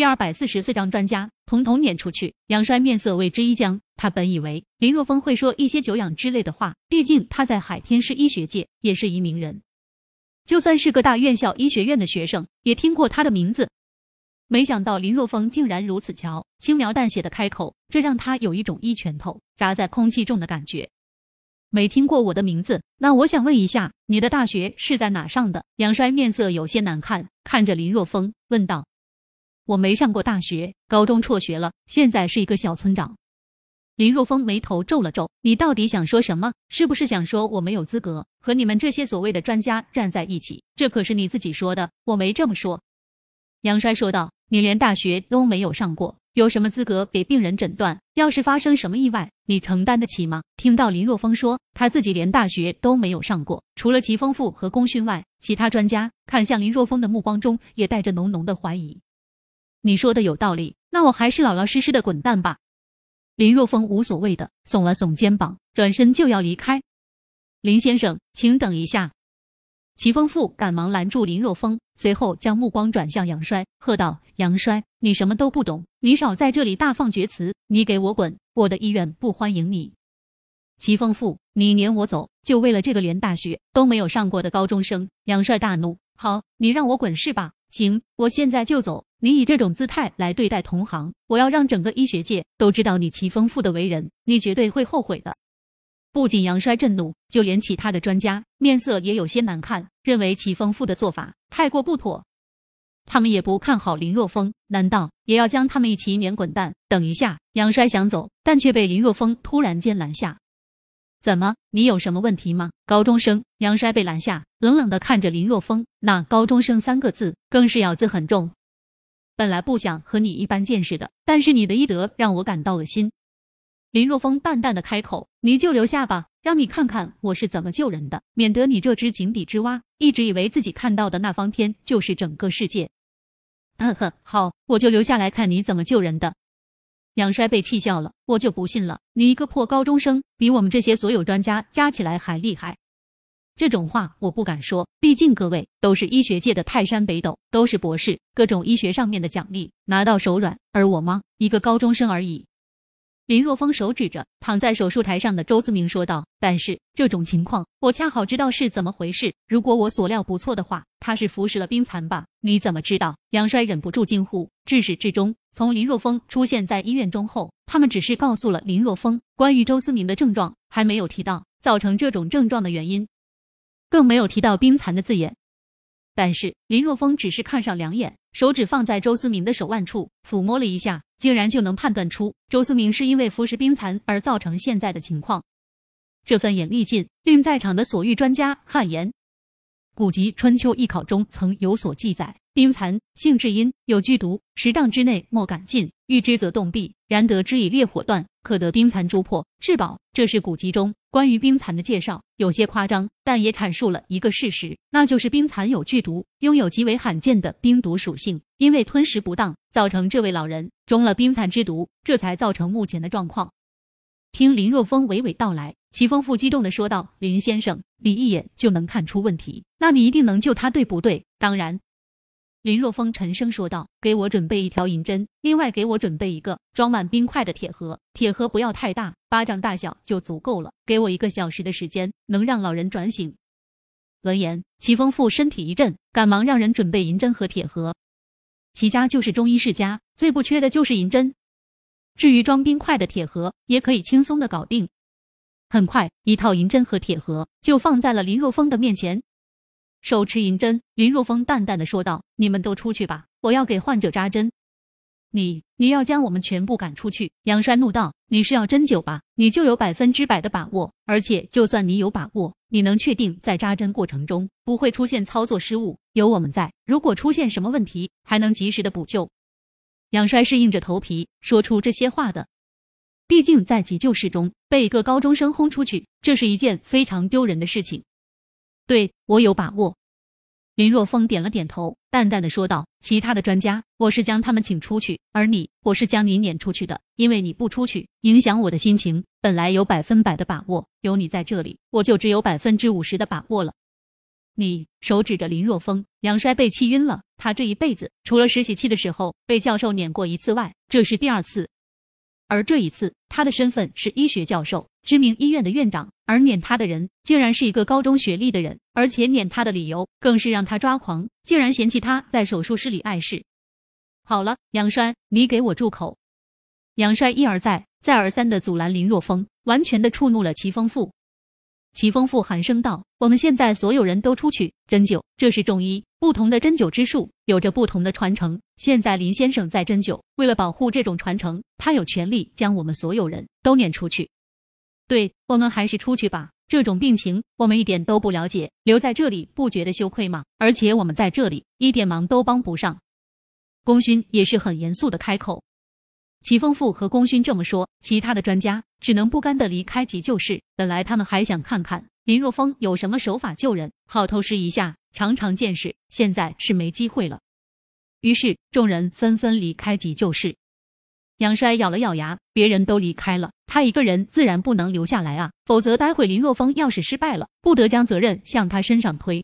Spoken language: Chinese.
第二百四十四章专家统统撵出去。杨衰面色为之一僵，他本以为林若风会说一些久仰之类的话，毕竟他在海天市医学界也是一名人，就算是个大院校医学院的学生，也听过他的名字。没想到林若风竟然如此瞧，轻描淡写的开口，这让他有一种一拳头砸在空气中的感觉。没听过我的名字，那我想问一下，你的大学是在哪上的？杨衰面色有些难看，看着林若风问道。我没上过大学，高中辍学了，现在是一个小村长。林若风眉头皱了皱，你到底想说什么？是不是想说我没有资格和你们这些所谓的专家站在一起？这可是你自己说的，我没这么说。杨衰说道：“你连大学都没有上过，有什么资格给病人诊断？要是发生什么意外，你承担得起吗？”听到林若风说他自己连大学都没有上过，除了齐丰富和功勋外，其他专家看向林若风的目光中也带着浓浓的怀疑。你说的有道理，那我还是老老实实的滚蛋吧。林若风无所谓的耸了耸肩膀，转身就要离开。林先生，请等一下。齐丰富赶忙拦住林若风，随后将目光转向杨衰，喝道：“杨衰，你什么都不懂，你少在这里大放厥词！你给我滚！我的医院不欢迎你。”齐丰富，你撵我走，就为了这个连大学都没有上过的高中生？杨帅大怒：“好，你让我滚是吧？行，我现在就走。”你以这种姿态来对待同行，我要让整个医学界都知道你齐丰富的为人，你绝对会后悔的。不仅杨衰震怒，就连其他的专家面色也有些难看，认为齐丰富的做法太过不妥。他们也不看好林若风，难道也要将他们一起撵滚蛋？等一下，杨衰想走，但却被林若风突然间拦下。怎么，你有什么问题吗？高中生杨衰被拦下，冷冷的看着林若风，那高中生三个字更是咬字很重。本来不想和你一般见识的，但是你的医德让我感到恶心。林若风淡淡的开口：“你就留下吧，让你看看我是怎么救人的，免得你这只井底之蛙一直以为自己看到的那方天就是整个世界。”呵呵，好，我就留下来看你怎么救人的。杨衰被气笑了，我就不信了，你一个破高中生，比我们这些所有专家加起来还厉害。这种话我不敢说，毕竟各位都是医学界的泰山北斗，都是博士，各种医学上面的奖励拿到手软。而我吗？一个高中生而已。林若风手指着躺在手术台上的周思明说道：“但是这种情况，我恰好知道是怎么回事。如果我所料不错的话，他是服食了冰蚕吧？你怎么知道？”杨衰忍不住惊呼。至始至终，从林若风出现在医院中后，他们只是告诉了林若风关于周思明的症状，还没有提到造成这种症状的原因。更没有提到冰蚕的字眼，但是林若风只是看上两眼，手指放在周思明的手腕处抚摸了一下，竟然就能判断出周思明是因为服食冰蚕而造成现在的情况。这份眼力劲令在场的所遇专家汗颜。古籍《春秋艺考》中曾有所记载。冰蚕性质阴，有剧毒，十丈之内莫敢近，遇之则冻毙。然得之以烈火断，可得冰蚕珠破，至宝。这是古籍中关于冰蚕的介绍，有些夸张，但也阐述了一个事实，那就是冰蚕有剧毒，拥有极为罕见的冰毒属性。因为吞食不当，造成这位老人中了冰蚕之毒，这才造成目前的状况。听林若风娓娓道来，齐丰富激动的说道：“林先生，你一眼就能看出问题，那你一定能救他，对不对？当然。”林若风沉声说道：“给我准备一条银针，另外给我准备一个装满冰块的铁盒，铁盒不要太大，巴掌大小就足够了。给我一个小时的时间，能让老人转醒。”闻言，齐丰富身体一震，赶忙让人准备银针和铁盒。齐家就是中医世家，最不缺的就是银针。至于装冰块的铁盒，也可以轻松的搞定。很快，一套银针和铁盒就放在了林若风的面前。手持银针，林若风淡淡的说道：“你们都出去吧，我要给患者扎针。”你你要将我们全部赶出去？杨帅怒道：“你是要针灸吧？你就有百分之百的把握，而且就算你有把握，你能确定在扎针过程中不会出现操作失误？有我们在，如果出现什么问题，还能及时的补救。”杨衰是硬着头皮说出这些话的，毕竟在急救室中被一个高中生轰出去，这是一件非常丢人的事情。对我有把握，林若风点了点头，淡淡的说道：“其他的专家，我是将他们请出去，而你，我是将你撵出去的。因为你不出去，影响我的心情。本来有百分百的把握，有你在这里，我就只有百分之五十的把握了。”你手指着林若风，杨衰被气晕了。他这一辈子除了实习期的时候被教授撵过一次外，这是第二次。而这一次，他的身份是医学教授，知名医院的院长，而撵他的人竟然是一个高中学历的人，而且撵他的理由更是让他抓狂，竟然嫌弃他在手术室里碍事。好了，杨衰，你给我住口！杨衰一而再、再而三的阻拦林若风，完全的触怒了齐丰富。齐丰富寒声道：“我们现在所有人都出去针灸，这是中医，不同的针灸之术有着不同的传承。现在林先生在针灸，为了保护这种传承，他有权利将我们所有人都撵出去。对我们还是出去吧，这种病情我们一点都不了解，留在这里不觉得羞愧吗？而且我们在这里一点忙都帮不上。”功勋也是很严肃的开口。齐丰富和功勋这么说，其他的专家只能不甘的离开急救室。本来他们还想看看林若风有什么手法救人，好偷师一下，长长见识。现在是没机会了。于是众人纷纷离开急救室。杨衰咬了咬牙，别人都离开了，他一个人自然不能留下来啊，否则待会林若风要是失败了，不得将责任向他身上推。